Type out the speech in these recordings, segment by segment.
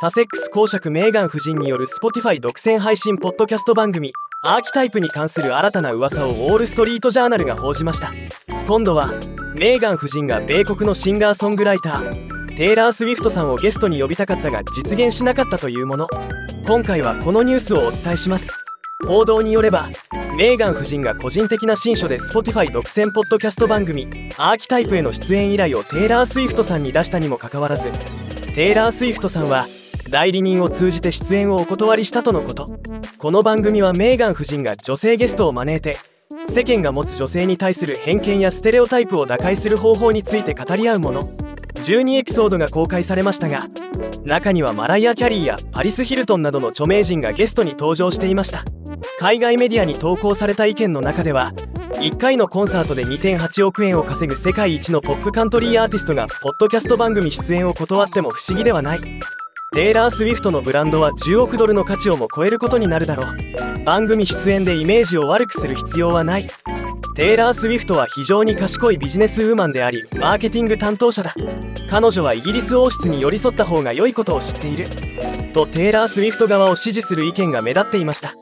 サセックス公爵メーガン夫人による Spotify 独占配信ポッドキャスト番組アーキタイプに関する新たな噂をウォール・ストリート・ジャーナルが報じました。今度はメーガン夫人が米国のシンガーソングライターテイラー・スウィフトさんをゲストに呼びたかったが実現しなかったというもの。今回はこのニュースをお伝えします。報道によればメーガン夫人が個人的な新書で Spotify 独占ポッドキャスト番組アーキタイプへの出演依頼をテイラー・スウィフトさんに出したにもかかわらずテイラー・スウィフトさんは代理人を通じて出演をお断りしたとのこと。この番組はメーガン夫人が女性ゲストを招いて世間が持つ女性に対する偏見やステレオタイプを打開する方法について語り合うもの。12エピソードが公開されましたが中にはマライア・キャリーやパリス・ヒルトンなどの著名人がゲストに登場していました。海外メディアに投稿された意見の中では1回のコンサートで2.8億円を稼ぐ世界一のポップカントリーアーティストがポッドキャスト番組出演を断っても不思議ではない。テイラー・スウィフトのブランドは10億ドルの価値をも超えることになるだろう。番組出演でイメージを悪くする必要はない。テイラー・スウィフトは非常に賢いビジネスウーマンでありマーケティング担当者だ。彼女はイギリス王室に寄り添った方が良いことを知っている。とテイラー・スウィフト側を支持する意見が目立っていました。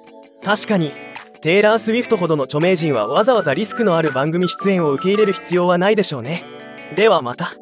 確かにテイラー・スウィフトほどの著名人はわざわざリスクのある番組出演を受け入れる必要はないでしょうね。ではまた。